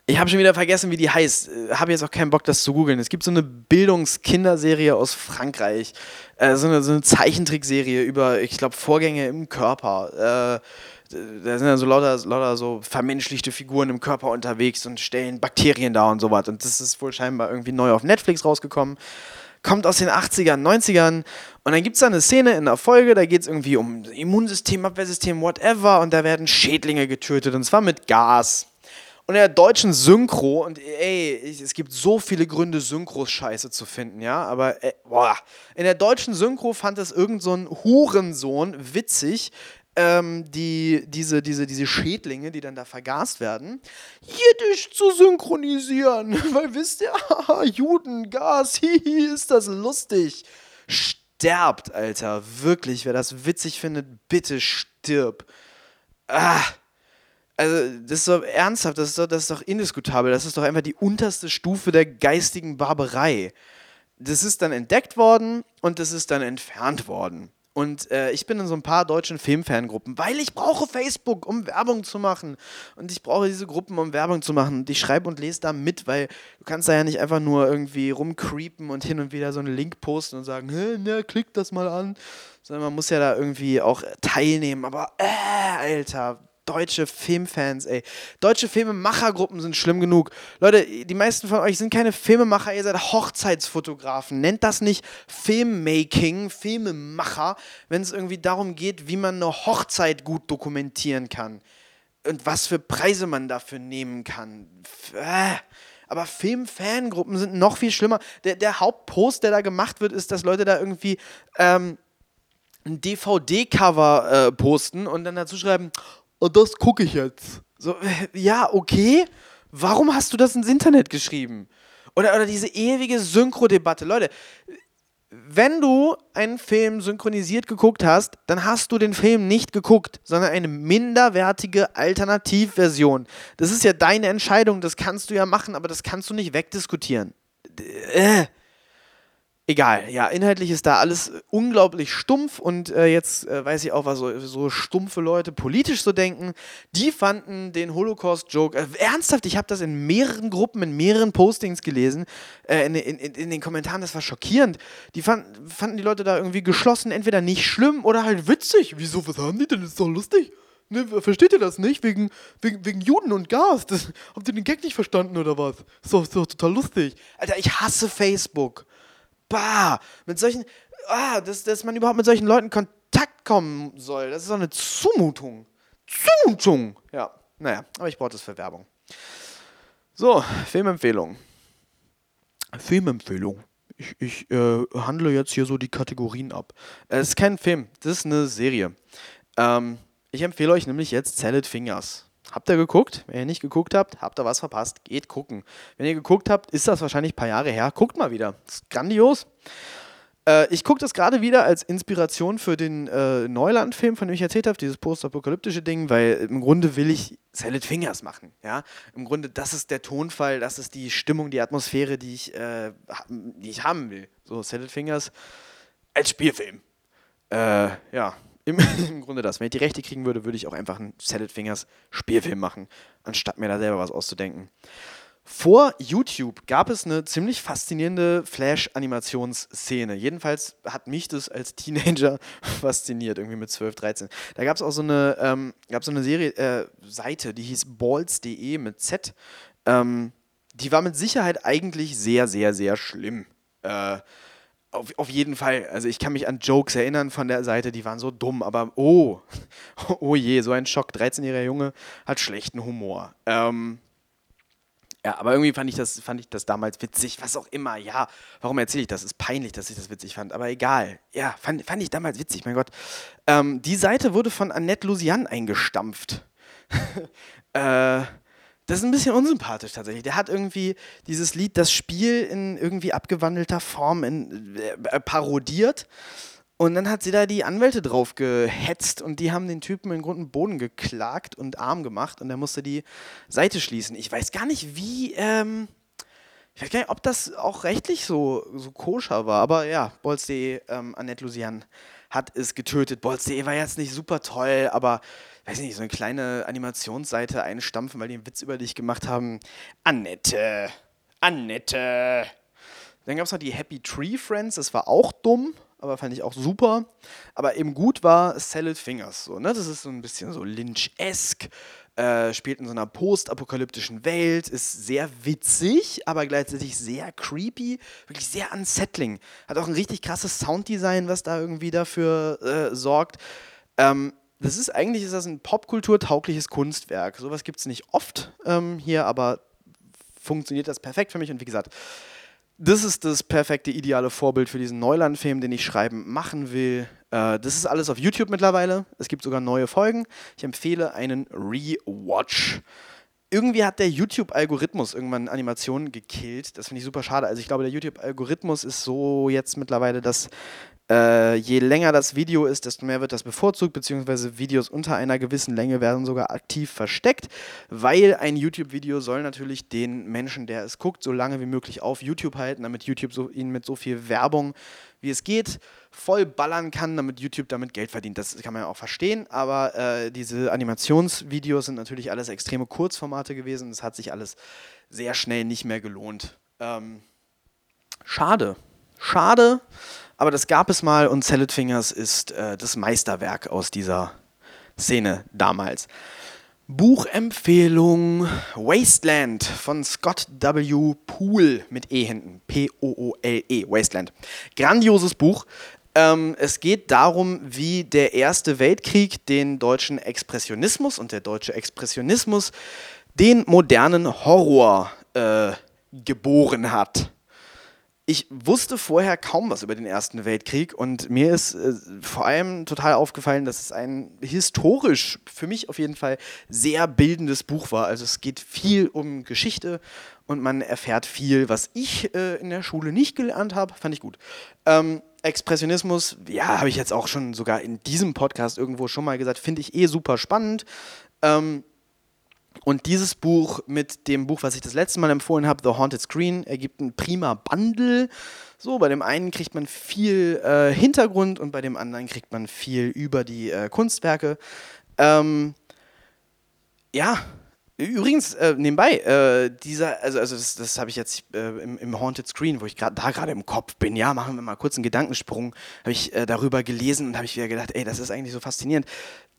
ich habe schon wieder vergessen, wie die heißt. Äh, habe jetzt auch keinen Bock, das zu googeln. Es gibt so eine Bildungskinderserie aus Frankreich. Äh, so, eine, so eine Zeichentrickserie über, ich glaube, Vorgänge im Körper. Äh, da sind dann so lauter, lauter so vermenschlichte Figuren im Körper unterwegs und stellen Bakterien da und sowas. Und das ist wohl scheinbar irgendwie neu auf Netflix rausgekommen. Kommt aus den 80ern, 90ern. Und dann gibt es da eine Szene in der Folge, da geht es irgendwie um Immunsystem, Abwehrsystem, whatever. Und da werden Schädlinge getötet. Und zwar mit Gas. Und in der deutschen Synchro, und ey, es gibt so viele Gründe, Synchros scheiße zu finden, ja, aber ey, boah, in der deutschen Synchro fand es irgend so ein Hurensohn witzig, ähm, die, diese, diese, diese Schädlinge, die dann da vergast werden, jiddisch zu synchronisieren. Weil wisst ihr, Juden, Gas, hihi, ist das lustig. Sterbt, Alter, wirklich, wer das witzig findet, bitte stirb. Ah also das ist doch ernsthaft, das ist doch, das ist doch indiskutabel. Das ist doch einfach die unterste Stufe der geistigen Barbarei. Das ist dann entdeckt worden und das ist dann entfernt worden. Und äh, ich bin in so ein paar deutschen Filmfangruppen, weil ich brauche Facebook, um Werbung zu machen. Und ich brauche diese Gruppen, um Werbung zu machen. Und ich schreibe und lese da mit, weil du kannst da ja nicht einfach nur irgendwie rumcreepen und hin und wieder so einen Link posten und sagen, hä, ne, klick das mal an. Sondern man muss ja da irgendwie auch teilnehmen. Aber, äh, Alter, deutsche Filmfans, ey. Deutsche Filmemachergruppen sind schlimm genug. Leute, die meisten von euch sind keine Filmemacher, ihr seid Hochzeitsfotografen. Nennt das nicht Filmmaking, Filmemacher, wenn es irgendwie darum geht, wie man eine Hochzeit gut dokumentieren kann. Und was für Preise man dafür nehmen kann. Äh. Aber Filmfangruppen sind noch viel schlimmer. Der, der Hauptpost, der da gemacht wird, ist, dass Leute da irgendwie ähm, ein DVD-Cover äh, posten und dann dazu schreiben, und das gucke ich jetzt. So, ja, okay. Warum hast du das ins Internet geschrieben? Oder, oder diese ewige Synchro-Debatte. Leute, wenn du einen Film synchronisiert geguckt hast, dann hast du den Film nicht geguckt, sondern eine minderwertige Alternativversion. Das ist ja deine Entscheidung, das kannst du ja machen, aber das kannst du nicht wegdiskutieren. Äh. Egal, ja, inhaltlich ist da alles unglaublich stumpf und äh, jetzt äh, weiß ich auch, was so, so, stumpfe Leute politisch so denken. Die fanden den Holocaust-Joke, äh, ernsthaft, ich habe das in mehreren Gruppen, in mehreren Postings gelesen, äh, in, in, in, den Kommentaren, das war schockierend. Die fand, fanden die Leute da irgendwie geschlossen, entweder nicht schlimm oder halt witzig. Wieso, was haben die denn? Das ist doch lustig. Ne, versteht ihr das nicht? Wegen, wegen, wegen Juden und Gas. Das, habt ihr den Gag nicht verstanden oder was? Ist ist doch total lustig. Alter, ich hasse Facebook bah, mit solchen, ah, dass, dass man überhaupt mit solchen Leuten in Kontakt kommen soll. Das ist doch eine Zumutung. Zumutung. Ja, naja, aber ich brauche das für Werbung. So, Filmempfehlung. Filmempfehlung. Ich, ich äh, handle jetzt hier so die Kategorien ab. Es ist kein Film, das ist eine Serie. Ähm, ich empfehle euch nämlich jetzt Salad Fingers. Habt ihr geguckt? Wenn ihr nicht geguckt habt, habt ihr was verpasst. Geht gucken. Wenn ihr geguckt habt, ist das wahrscheinlich ein paar Jahre her. Guckt mal wieder. Das ist grandios. Äh, ich gucke das gerade wieder als Inspiration für den äh, Neuland-Film, von dem ich erzählt habe, dieses postapokalyptische Ding, weil im Grunde will ich Salad Fingers machen. Ja? Im Grunde, das ist der Tonfall, das ist die Stimmung, die Atmosphäre, die ich, äh, die ich haben will. So, Salad Fingers als Spielfilm. Äh, ja, im, im, Grunde das. Wenn ich die Rechte kriegen würde, würde ich auch einfach einen Salad Fingers Spielfilm machen, anstatt mir da selber was auszudenken. Vor YouTube gab es eine ziemlich faszinierende Flash-Animationsszene. Jedenfalls hat mich das als Teenager fasziniert, irgendwie mit 12, 13. Da gab es auch so eine, ähm, gab so eine Serie, äh, Seite, die hieß balls.de mit Z. Ähm, die war mit Sicherheit eigentlich sehr, sehr, sehr schlimm. Äh, auf, auf jeden Fall. Also ich kann mich an Jokes erinnern von der Seite, die waren so dumm, aber oh, oh je, so ein Schock. 13-jähriger Junge hat schlechten Humor. Ähm, ja, aber irgendwie fand ich das, fand ich das damals witzig, was auch immer. Ja, warum erzähle ich das? Ist peinlich, dass ich das witzig fand, aber egal. Ja, fand, fand ich damals witzig, mein Gott. Ähm, die Seite wurde von Annette Lusian eingestampft. äh, das ist ein bisschen unsympathisch tatsächlich. Der hat irgendwie dieses Lied, das Spiel in irgendwie abgewandelter Form in, äh, parodiert und dann hat sie da die Anwälte drauf gehetzt und die haben den Typen in Grund und Boden geklagt und arm gemacht und er musste die Seite schließen. Ich weiß gar nicht, wie, ähm, ich weiß gar nicht, ob das auch rechtlich so, so koscher war, aber ja, Bolz.de, ähm, Annette Lusian hat es getötet. Bolz.de war jetzt nicht super toll, aber weiß nicht, so eine kleine Animationsseite einstampfen, weil die einen Witz über dich gemacht haben. Annette, Annette. Dann gab es noch die Happy Tree Friends, das war auch dumm aber fand ich auch super. Aber eben gut war Salad Fingers. So, ne? Das ist so ein bisschen so Lynch-esque, äh, spielt in so einer postapokalyptischen Welt, ist sehr witzig, aber gleichzeitig sehr creepy, wirklich sehr unsettling. Hat auch ein richtig krasses Sounddesign, was da irgendwie dafür äh, sorgt. Ähm, das ist eigentlich ist das ein popkulturtaugliches Kunstwerk. Sowas gibt es nicht oft ähm, hier, aber funktioniert das perfekt für mich. Und wie gesagt, das ist das perfekte, ideale Vorbild für diesen Neuland-Film, den ich schreiben machen will. Äh, das ist alles auf YouTube mittlerweile. Es gibt sogar neue Folgen. Ich empfehle einen Rewatch. Irgendwie hat der YouTube-Algorithmus irgendwann Animationen gekillt. Das finde ich super schade. Also ich glaube, der YouTube-Algorithmus ist so jetzt mittlerweile, dass äh, je länger das Video ist, desto mehr wird das bevorzugt, beziehungsweise Videos unter einer gewissen Länge werden sogar aktiv versteckt, weil ein YouTube-Video soll natürlich den Menschen, der es guckt, so lange wie möglich auf YouTube halten, damit YouTube so, ihn mit so viel Werbung, wie es geht, voll ballern kann, damit YouTube damit Geld verdient. Das kann man ja auch verstehen, aber äh, diese Animationsvideos sind natürlich alles extreme Kurzformate gewesen. Das hat sich alles sehr schnell nicht mehr gelohnt. Ähm, schade. Schade. Aber das gab es mal und Salad Fingers ist äh, das Meisterwerk aus dieser Szene damals. Buchempfehlung Wasteland von Scott W. Poole mit E hinten. P-O-O-L-E. Wasteland. Grandioses Buch. Ähm, es geht darum, wie der Erste Weltkrieg den deutschen Expressionismus und der deutsche Expressionismus den modernen Horror äh, geboren hat ich wusste vorher kaum was über den Ersten Weltkrieg und mir ist äh, vor allem total aufgefallen, dass es ein historisch, für mich auf jeden Fall, sehr bildendes Buch war. Also es geht viel um Geschichte und man erfährt viel, was ich äh, in der Schule nicht gelernt habe. Fand ich gut. Ähm, Expressionismus, ja, habe ich jetzt auch schon sogar in diesem Podcast irgendwo schon mal gesagt, finde ich eh super spannend. Ähm, und dieses Buch mit dem Buch, was ich das letzte Mal empfohlen habe, The Haunted Screen, ergibt ein prima Bundle. So, bei dem einen kriegt man viel äh, Hintergrund und bei dem anderen kriegt man viel über die äh, Kunstwerke. Ähm, ja, Übrigens, äh, nebenbei, äh, dieser, also, also das, das habe ich jetzt äh, im, im, Haunted Screen, wo ich gerade da gerade im Kopf bin, ja, machen wir mal kurz einen Gedankensprung, habe ich äh, darüber gelesen und habe ich wieder gedacht, ey, das ist eigentlich so faszinierend.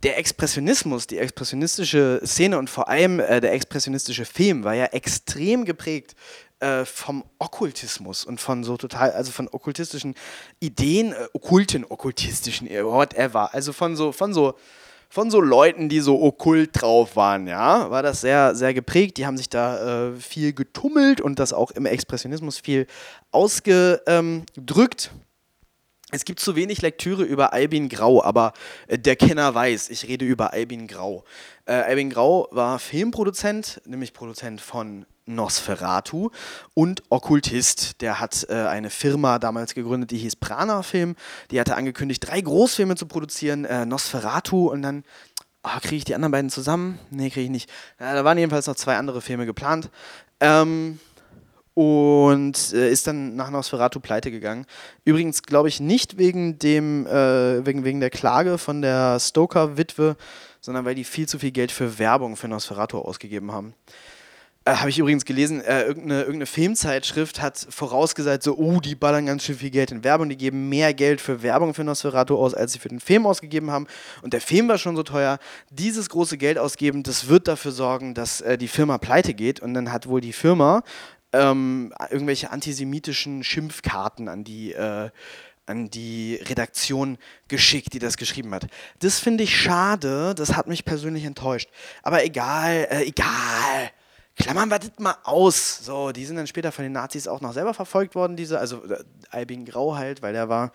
Der Expressionismus, die expressionistische Szene und vor allem äh, der expressionistische Film war ja extrem geprägt äh, vom Okkultismus und von so total, also von okkultistischen Ideen, okkulten, okkultistischen, whatever, also von so, von so von so Leuten, die so okkult drauf waren, ja, war das sehr, sehr geprägt. Die haben sich da äh, viel getummelt und das auch im Expressionismus viel ausgedrückt. Es gibt zu wenig Lektüre über Albin Grau, aber äh, der Kenner weiß, ich rede über Albin Grau. Äh, Albin Grau war Filmproduzent, nämlich Produzent von Nosferatu und Okkultist. Der hat äh, eine Firma damals gegründet, die hieß Prana Film. Die hatte angekündigt, drei Großfilme zu produzieren, äh, Nosferatu und dann oh, kriege ich die anderen beiden zusammen? Nee, kriege ich nicht. Ja, da waren jedenfalls noch zwei andere Filme geplant. Ähm, und äh, ist dann nach Nosferatu pleite gegangen. Übrigens glaube ich nicht wegen dem äh, wegen, wegen der Klage von der Stoker-Witwe, sondern weil die viel zu viel Geld für Werbung für Nosferatu ausgegeben haben. Äh, Habe ich übrigens gelesen, äh, irgendeine, irgendeine Filmzeitschrift hat vorausgesagt, so, oh, die ballern ganz schön viel Geld in Werbung, die geben mehr Geld für Werbung für Nosferatu aus, als sie für den Film ausgegeben haben. Und der Film war schon so teuer. Dieses große Geld ausgeben, das wird dafür sorgen, dass äh, die Firma pleite geht. Und dann hat wohl die Firma ähm, irgendwelche antisemitischen Schimpfkarten an die, äh, an die Redaktion geschickt, die das geschrieben hat. Das finde ich schade, das hat mich persönlich enttäuscht. Aber egal, äh, egal. Klammern wir das mal aus. So, die sind dann später von den Nazis auch noch selber verfolgt worden, diese, also äh, Albin Grau halt, weil der war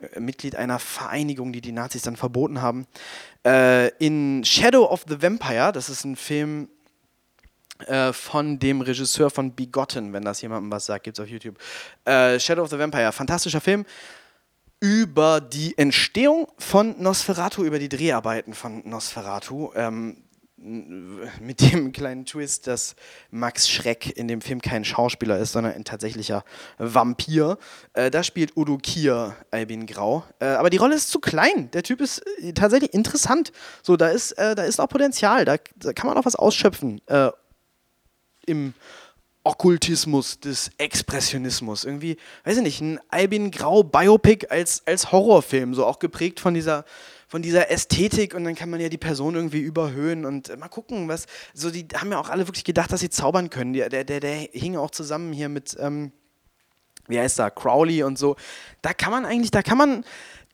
äh, Mitglied einer Vereinigung, die die Nazis dann verboten haben. Äh, in Shadow of the Vampire, das ist ein Film äh, von dem Regisseur von Begotten, wenn das jemandem was sagt, gibt es auf YouTube. Äh, Shadow of the Vampire, fantastischer Film über die Entstehung von Nosferatu, über die Dreharbeiten von Nosferatu. Ähm, mit dem kleinen Twist, dass Max Schreck in dem Film kein Schauspieler ist, sondern ein tatsächlicher Vampir. Äh, da spielt Udo Kier Albin Grau. Äh, aber die Rolle ist zu klein. Der Typ ist äh, tatsächlich interessant. So, da ist, äh, da ist auch Potenzial. Da, da, kann man auch was ausschöpfen. Im Okkultismus des Expressionismus. Irgendwie, weiß ich nicht, ein Albin Grau Biopic als, als Horrorfilm, so auch geprägt von dieser, von dieser Ästhetik und dann kann man ja die Person irgendwie überhöhen und äh, mal gucken, was, so die haben ja auch alle wirklich gedacht, dass sie zaubern können. Der, der, der, der hing auch zusammen hier mit, ähm, wie heißt da, Crowley und so. Da kann man eigentlich, da kann man,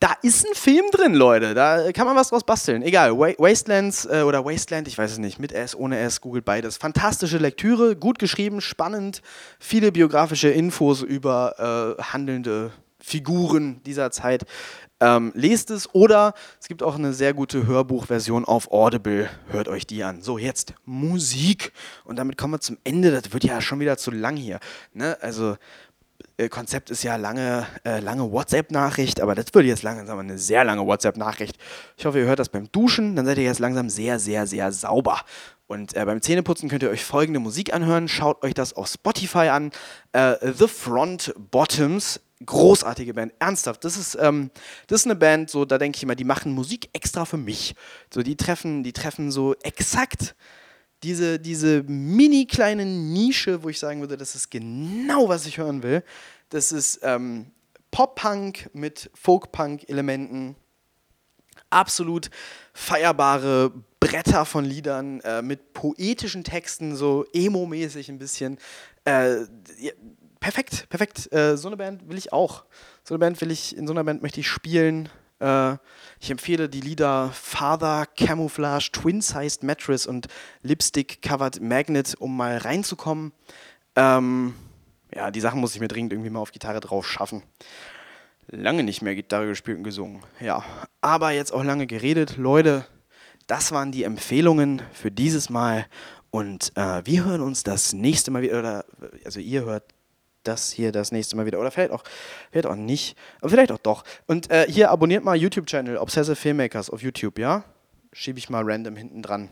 da ist ein Film drin, Leute. Da kann man was draus basteln. Egal, Wastelands äh, oder Wasteland, ich weiß es nicht, mit S, ohne S, googelt beides. Fantastische Lektüre, gut geschrieben, spannend, viele biografische Infos über äh, handelnde Figuren dieser Zeit. Ähm, lest es oder es gibt auch eine sehr gute Hörbuchversion auf Audible. Hört euch die an. So, jetzt Musik. Und damit kommen wir zum Ende. Das wird ja schon wieder zu lang hier. Ne? Also Konzept ist ja lange, äh, lange WhatsApp-Nachricht, aber das wird jetzt langsam eine sehr lange WhatsApp-Nachricht. Ich hoffe, ihr hört das beim Duschen, dann seid ihr jetzt langsam sehr, sehr, sehr sauber. Und äh, beim Zähneputzen könnt ihr euch folgende Musik anhören. Schaut euch das auf Spotify an. Äh, The Front Bottoms. Großartige Band, ernsthaft. Das ist, ähm, das ist eine Band, so da denke ich immer, die machen Musik extra für mich. So, die treffen, die treffen so exakt diese, diese mini kleine Nische, wo ich sagen würde, das ist genau, was ich hören will. Das ist ähm, Pop-Punk mit Folk-Punk-Elementen. Absolut feierbare Bretter von Liedern äh, mit poetischen Texten, so emo-mäßig ein bisschen. Äh, ja, perfekt, perfekt. Äh, so eine Band will ich auch. So eine Band will ich, in so einer Band möchte ich spielen. Äh, ich empfehle die Lieder Father, Camouflage, Twin-Sized Mattress und Lipstick Covered Magnet, um mal reinzukommen. Ähm, ja, die Sachen muss ich mir dringend irgendwie mal auf Gitarre drauf schaffen. Lange nicht mehr Gitarre gespielt und gesungen. Ja, aber jetzt auch lange geredet. Leute, das waren die Empfehlungen für dieses Mal. Und äh, wir hören uns das nächste Mal wieder, also ihr hört das hier das nächste Mal wieder. Oder vielleicht auch, vielleicht auch nicht, vielleicht auch doch. Und äh, hier abonniert mal YouTube-Channel Obsessive Filmmakers auf YouTube, ja? Schiebe ich mal random hinten dran.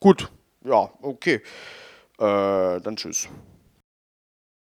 Gut, ja, okay. Äh, dann tschüss.